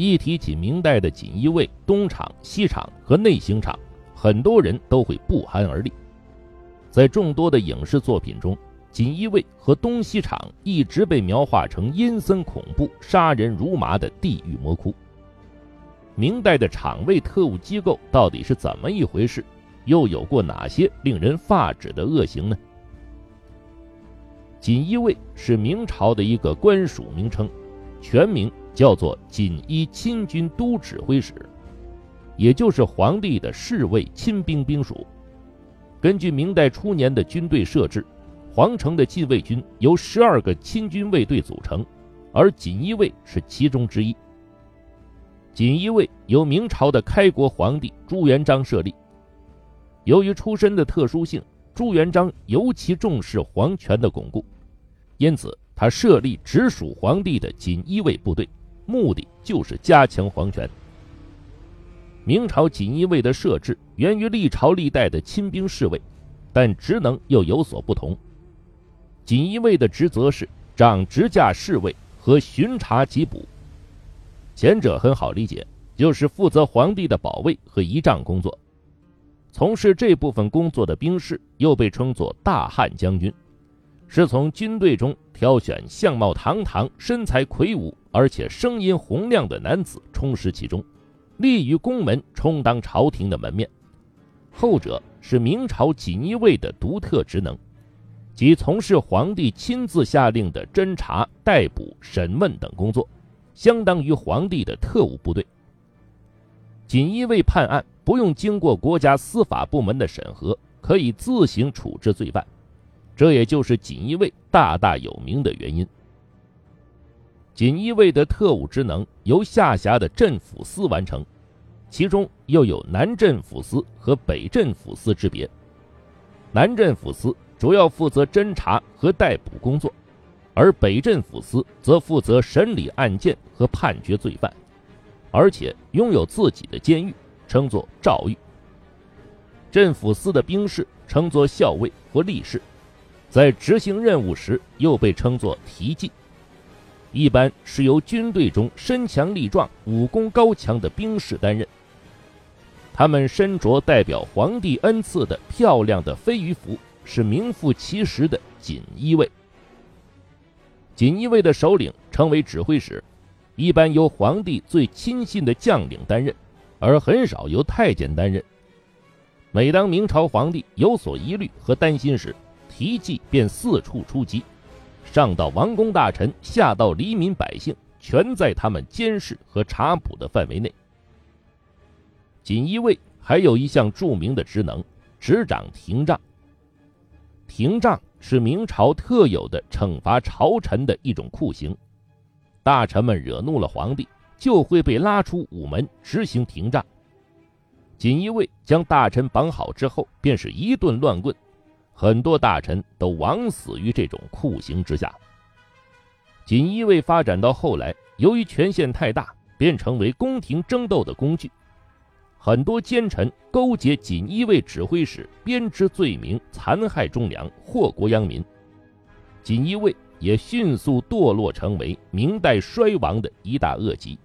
一提起明代的锦衣卫、东厂、西厂和内刑厂，很多人都会不寒而栗。在众多的影视作品中，锦衣卫和东西厂一直被描画成阴森恐怖、杀人如麻的地狱魔窟。明代的厂卫特务机构到底是怎么一回事？又有过哪些令人发指的恶行呢？锦衣卫是明朝的一个官署名称，全名叫做锦衣亲军都指挥使，也就是皇帝的侍卫亲兵兵属。根据明代初年的军队设置，皇城的禁卫军由十二个亲军卫队组成，而锦衣卫是其中之一。锦衣卫由明朝的开国皇帝朱元璋设立。由于出身的特殊性，朱元璋尤其重视皇权的巩固，因此他设立直属皇帝的锦衣卫部队，目的就是加强皇权。明朝锦衣卫的设置源于历朝历代的亲兵侍卫，但职能又有所不同。锦衣卫的职责是掌执驾侍卫和巡查缉捕，前者很好理解，就是负责皇帝的保卫和仪仗工作。从事这部分工作的兵士又被称作大汉将军，是从军队中挑选相貌堂堂、身材魁梧而且声音洪亮的男子充实其中。立于宫门，充当朝廷的门面。后者是明朝锦衣卫的独特职能，即从事皇帝亲自下令的侦查、逮捕、审问等工作，相当于皇帝的特务部队。锦衣卫判案不用经过国家司法部门的审核，可以自行处置罪犯，这也就是锦衣卫大大有名的原因。锦衣卫的特务职能由下辖的镇抚司完成，其中又有南镇抚司和北镇抚司之别。南镇抚司主要负责侦查和逮捕工作，而北镇抚司则负责审理案件和判决罪犯，而且拥有自己的监狱，称作诏狱。镇抚司的兵士称作校尉或吏士，在执行任务时又被称作提骑。一般是由军队中身强力壮、武功高强的兵士担任。他们身着代表皇帝恩赐的漂亮的飞鱼服，是名副其实的锦衣卫。锦衣卫的首领称为指挥使，一般由皇帝最亲信的将领担任，而很少由太监担任。每当明朝皇帝有所疑虑和担心时，提骑便四处出击。上到王公大臣，下到黎民百姓，全在他们监视和查捕的范围内。锦衣卫还有一项著名的职能，执掌廷杖。廷杖是明朝特有的惩罚朝臣的一种酷刑，大臣们惹怒了皇帝，就会被拉出午门执行廷杖。锦衣卫将大臣绑好之后，便是一顿乱棍。很多大臣都枉死于这种酷刑之下。锦衣卫发展到后来，由于权限太大，便成为宫廷争斗的工具。很多奸臣勾结锦衣卫指挥使，编织罪名，残害忠良，祸国殃民。锦衣卫也迅速堕落，成为明代衰亡的一大恶疾。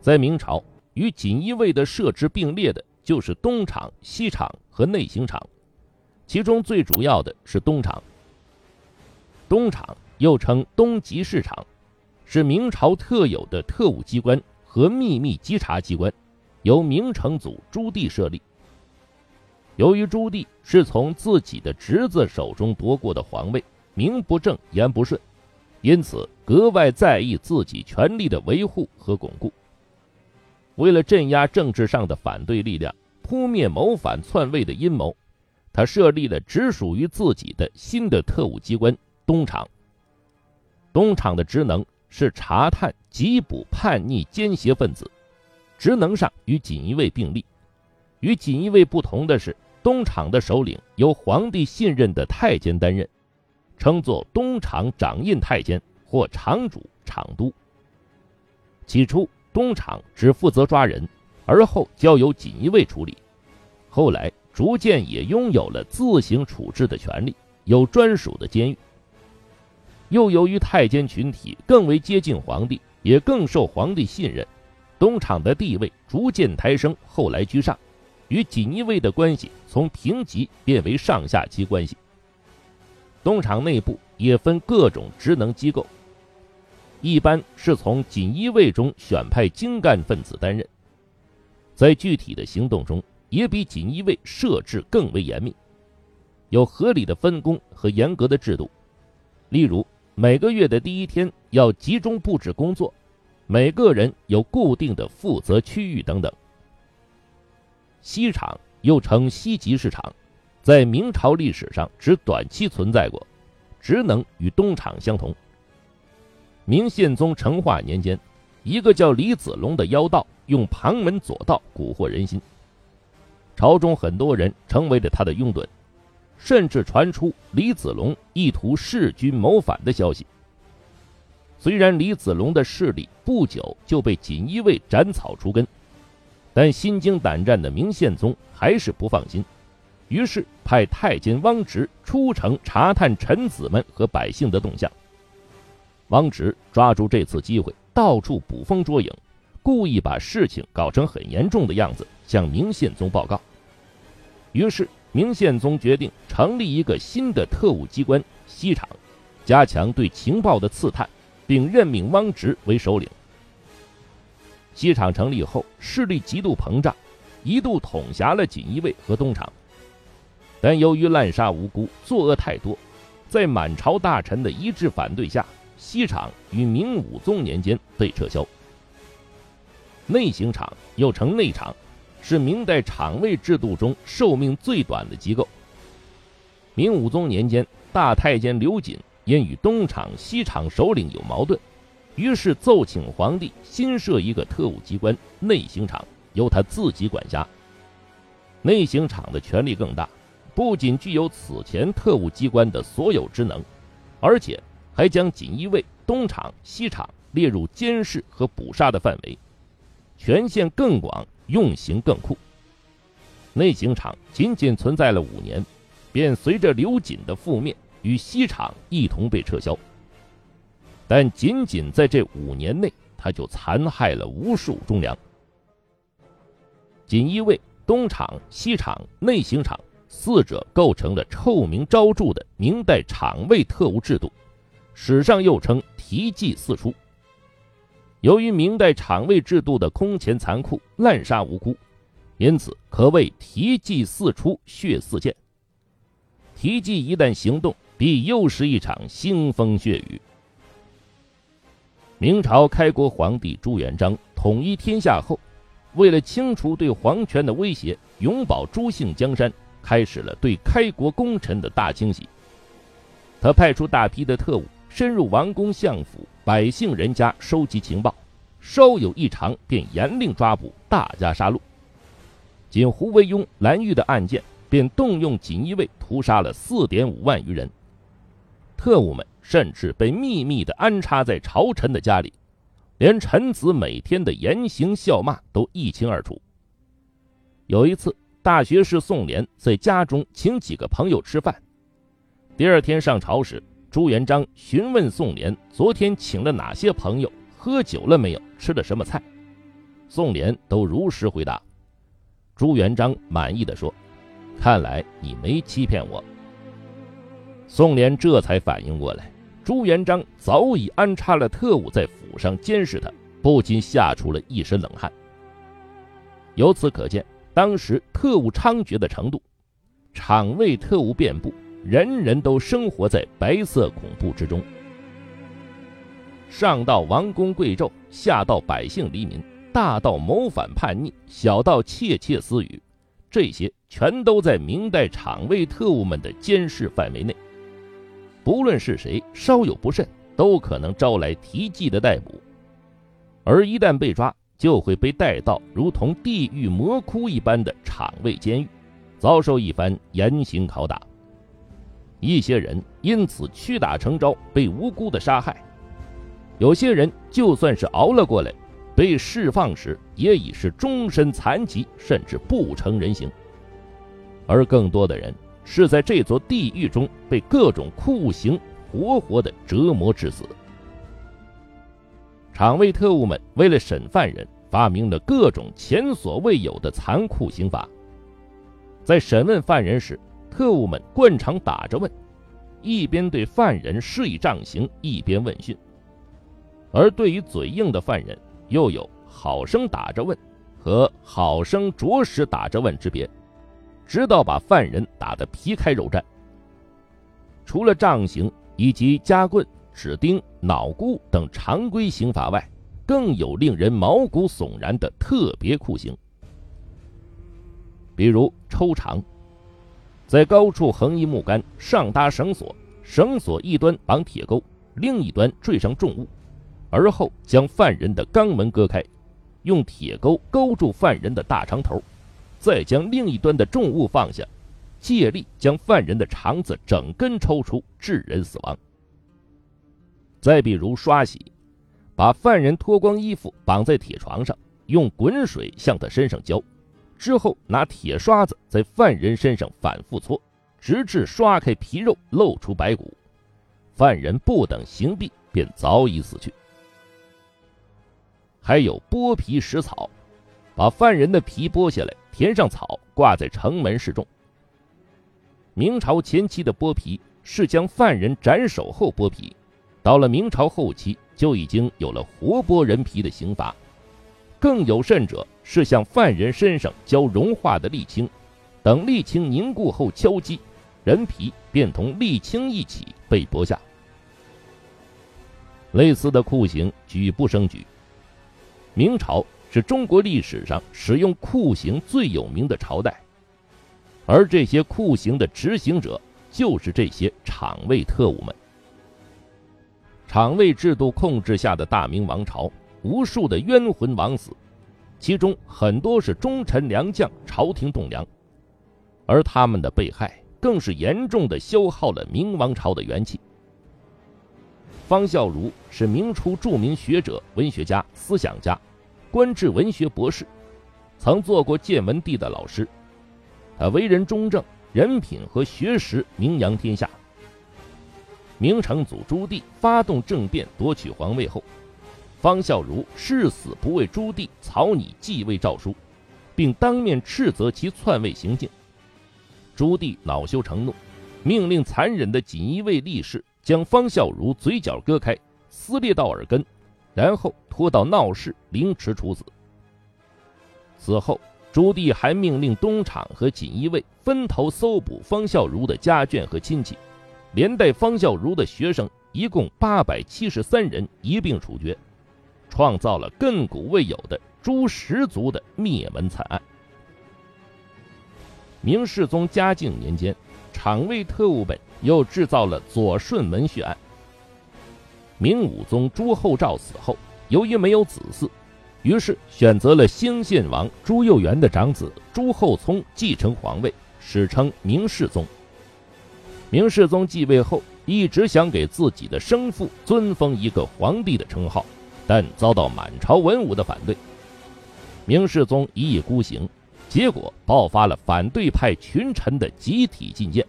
在明朝，与锦衣卫的设置并列的就是东厂、西厂和内刑厂。其中最主要的是东厂。东厂又称东极市场，是明朝特有的特务机关和秘密稽查机关，由明成祖朱棣设立。由于朱棣是从自己的侄子手中夺过的皇位，名不正言不顺，因此格外在意自己权力的维护和巩固。为了镇压政治上的反对力量，扑灭谋反篡位的阴谋。他设立了只属于自己的新的特务机关——东厂。东厂的职能是查探、缉捕叛逆奸邪分子，职能上与锦衣卫并立。与锦衣卫不同的是，东厂的首领由皇帝信任的太监担任，称作东厂掌印太监或厂主、厂督。起初，东厂只负责抓人，而后交由锦衣卫处理。后来。逐渐也拥有了自行处置的权利，有专属的监狱。又由于太监群体更为接近皇帝，也更受皇帝信任，东厂的地位逐渐抬升，后来居上，与锦衣卫的关系从平级变为上下级关系。东厂内部也分各种职能机构，一般是从锦衣卫中选派精干分子担任，在具体的行动中也比锦衣卫设置更为严密，有合理的分工和严格的制度，例如。每个月的第一天要集中布置工作，每个人有固定的负责区域等等。西厂又称西集市场，在明朝历史上只短期存在过，职能与东厂相同。明宪宗成化年间，一个叫李子龙的妖道用旁门左道蛊惑人心，朝中很多人成为了他的拥趸。甚至传出李子龙意图弑君谋反的消息。虽然李子龙的势力不久就被锦衣卫斩草除根，但心惊胆战的明宪宗还是不放心，于是派太监汪直出城查探臣子们和百姓的动向。汪直抓住这次机会，到处捕风捉影，故意把事情搞成很严重的样子，向明宪宗报告。于是。明宪宗决定成立一个新的特务机关——西厂，加强对情报的刺探，并任命汪直为首领。西厂成立后，势力极度膨胀，一度统辖了锦衣卫和东厂。但由于滥杀无辜、作恶太多，在满朝大臣的一致反对下，西厂于明武宗年间被撤销。内行厂又称内厂。是明代厂卫制度中寿命最短的机构。明武宗年间，大太监刘瑾因与东厂、西厂首领有矛盾，于是奏请皇帝新设一个特务机关——内行厂，由他自己管辖。内行厂的权力更大，不仅具有此前特务机关的所有职能，而且还将锦衣卫、东厂、西厂列入监视和捕杀的范围，权限更广。用刑更酷。内刑场仅仅存在了五年，便随着刘瑾的覆灭，与西厂一同被撤销。但仅仅在这五年内，他就残害了无数忠良。锦衣卫、东厂、西厂、内刑场四者构成了臭名昭著的明代厂卫特务制度，史上又称“提记四出”。由于明代厂卫制度的空前残酷、滥杀无辜，因此可谓提记四出、血四溅。提记一旦行动，必又是一场腥风血雨。明朝开国皇帝朱元璋统一天下后，为了清除对皇权的威胁，永保朱姓江山，开始了对开国功臣的大清洗。他派出大批的特务。深入王公相府、百姓人家收集情报，稍有异常便严令抓捕，大加杀戮。仅胡惟庸、蓝玉的案件，便动用锦衣卫屠杀了四点五万余人。特务们甚至被秘密地安插在朝臣的家里，连臣子每天的言行笑骂都一清二楚。有一次，大学士宋濂在家中请几个朋友吃饭，第二天上朝时。朱元璋询问宋濂：“昨天请了哪些朋友？喝酒了没有？吃了什么菜？”宋濂都如实回答。朱元璋满意的说：“看来你没欺骗我。”宋濂这才反应过来，朱元璋早已安插了特务在府上监视他，不禁吓出了一身冷汗。由此可见，当时特务猖獗的程度，场卫特务遍布。人人都生活在白色恐怖之中，上到王公贵胄，下到百姓黎民，大到谋反叛逆，小到窃窃私语，这些全都在明代厂卫特务们的监视范围内。不论是谁，稍有不慎，都可能招来提记的逮捕，而一旦被抓，就会被带到如同地狱魔窟一般的厂卫监狱，遭受一番严刑拷打。一些人因此屈打成招，被无辜的杀害；有些人就算是熬了过来，被释放时也已是终身残疾，甚至不成人形。而更多的人是在这座地狱中被各种酷刑活活的折磨致死。场卫特务们为了审犯人，发明了各种前所未有的残酷刑罚。在审问犯人时，特务们惯常打着问，一边对犯人施以杖刑，一边问讯。而对于嘴硬的犯人，又有好生打着问和好生着实打着问之别，直到把犯人打得皮开肉绽。除了杖刑以及夹棍。指钉、脑箍等常规刑罚外，更有令人毛骨悚然的特别酷刑，比如抽肠。在高处横一木杆，上搭绳索，绳索一端绑铁钩，另一端坠上重物，而后将犯人的肛门割开，用铁钩勾住犯人的大肠头，再将另一端的重物放下，借力将犯人的肠子整根抽出，致人死亡。再比如刷洗，把犯人脱光衣服绑在铁床上，用滚水向他身上浇，之后拿铁刷子在犯人身上反复搓，直至刷开皮肉露出白骨，犯人不等刑毕便早已死去。还有剥皮食草，把犯人的皮剥下来，填上草，挂在城门示众。明朝前期的剥皮是将犯人斩首后剥皮。到了明朝后期，就已经有了活剥人皮的刑罚，更有甚者是向犯人身上浇融化的沥青，等沥青凝固后敲击，人皮便同沥青一起被剥下。类似的酷刑举不胜举。明朝是中国历史上使用酷刑最有名的朝代，而这些酷刑的执行者就是这些厂卫特务们。厂卫制度控制下的大明王朝，无数的冤魂枉死，其中很多是忠臣良将，朝廷栋梁，而他们的被害，更是严重的消耗了明王朝的元气。方孝孺是明初著名学者、文学家、思想家，官至文学博士，曾做过建文帝的老师。他为人忠正，人品和学识名扬天下。明成祖朱棣发动政变夺取皇位后，方孝孺誓死不为朱棣草拟继位诏书，并当面斥责其篡位行径。朱棣恼羞成怒，命令残忍的锦衣卫力士将方孝孺嘴角割开，撕裂到耳根，然后拖到闹市凌迟处死。此后，朱棣还命令东厂和锦衣卫分头搜捕方孝孺的家眷和亲戚。连带方孝孺的学生一共八百七十三人一并处决，创造了亘古未有的诛十族的灭门惨案。明世宗嘉靖年间，厂卫特务们又制造了左顺门血案。明武宗朱厚照死后，由于没有子嗣，于是选择了兴献王朱佑元的长子朱厚熜继承皇位，史称明世宗。明世宗继位后，一直想给自己的生父尊封一个皇帝的称号，但遭到满朝文武的反对。明世宗一意孤行，结果爆发了反对派群臣的集体进谏，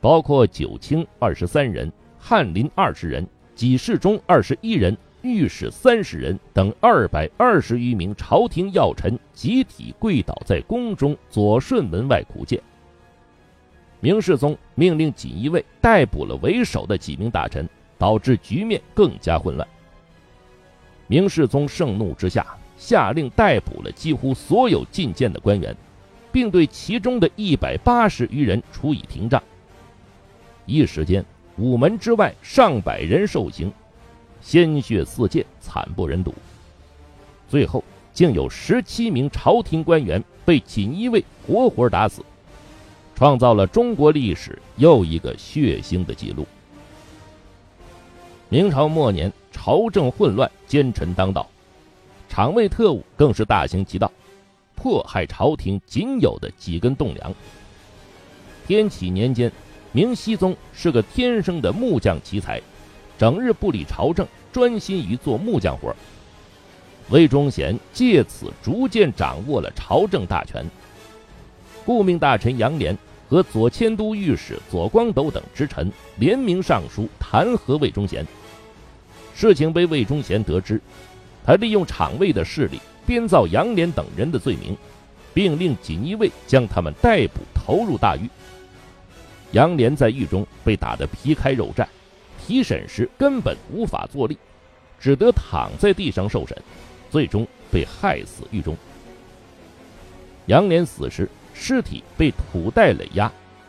包括九卿二十三人、翰林二十人、给事中二十一人、御史三十人等二百二十余名朝廷要臣集体跪倒在宫中左顺门外苦谏。明世宗命令锦衣卫逮捕了为首的几名大臣，导致局面更加混乱。明世宗盛怒之下，下令逮捕了几乎所有进谏的官员，并对其中的一百八十余人处以廷杖。一时间，午门之外上百人受刑，鲜血四溅，惨不忍睹。最后，竟有十七名朝廷官员被锦衣卫活活打死。创造了中国历史又一个血腥的记录。明朝末年，朝政混乱，奸臣当道，厂卫特务更是大行其道，迫害朝廷仅有的几根栋梁。天启年间，明熹宗是个天生的木匠奇才，整日不理朝政，专心于做木匠活。魏忠贤借此逐渐掌握了朝政大权。顾命大臣杨涟。和左迁都御史左光斗等之臣联名上书弹劾魏忠贤。事情被魏忠贤得知，他利用厂卫的势力编造杨连等人的罪名，并令锦衣卫将他们逮捕投入大狱。杨连在狱中被打得皮开肉绽，提审时根本无法坐立，只得躺在地上受审，最终被害死狱中。杨连死时，尸体被土袋垒压，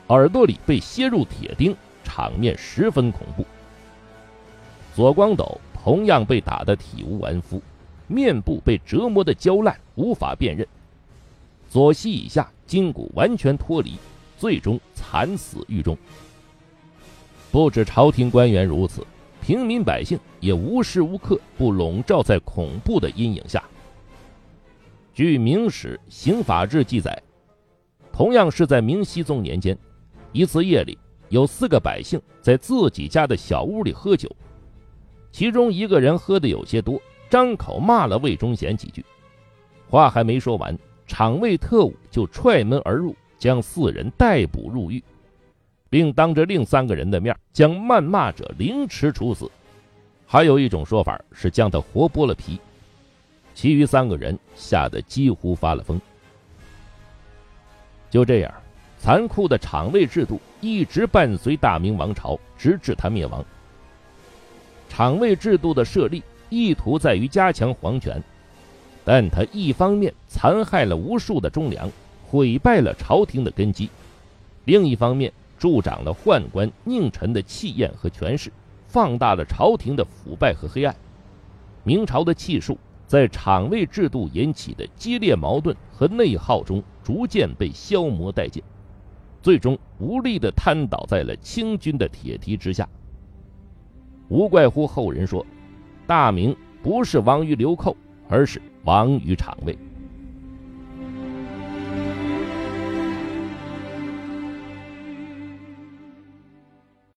耳朵里被楔入铁钉，场面十分恐怖。左光斗同样被打得体无完肤，面部被折磨得焦烂，无法辨认，左膝以下筋骨完全脱离，最终惨死狱中。不止朝廷官员如此，平民百姓也无时无刻不笼罩在恐怖的阴影下。据《明史·刑法志》记载，同样是在明熹宗年间，一次夜里，有四个百姓在自己家的小屋里喝酒。其中一个人喝的有些多，张口骂了魏忠贤几句，话还没说完，厂卫特务就踹门而入，将四人逮捕入狱，并当着另三个人的面将谩骂者凌迟处死。还有一种说法是将他活剥了皮。其余三个人吓得几乎发了疯。就这样，残酷的厂卫制度一直伴随大明王朝，直至他灭亡。厂卫制度的设立意图在于加强皇权，但他一方面残害了无数的忠良，毁败了朝廷的根基；另一方面助长了宦官佞臣的气焰和权势，放大了朝廷的腐败和黑暗。明朝的气数在厂卫制度引起的激烈矛盾和内耗中逐渐被消磨殆尽，最终无力地瘫倒在了清军的铁蹄之下。无怪乎后人说，大明不是亡于流寇，而是亡于厂卫。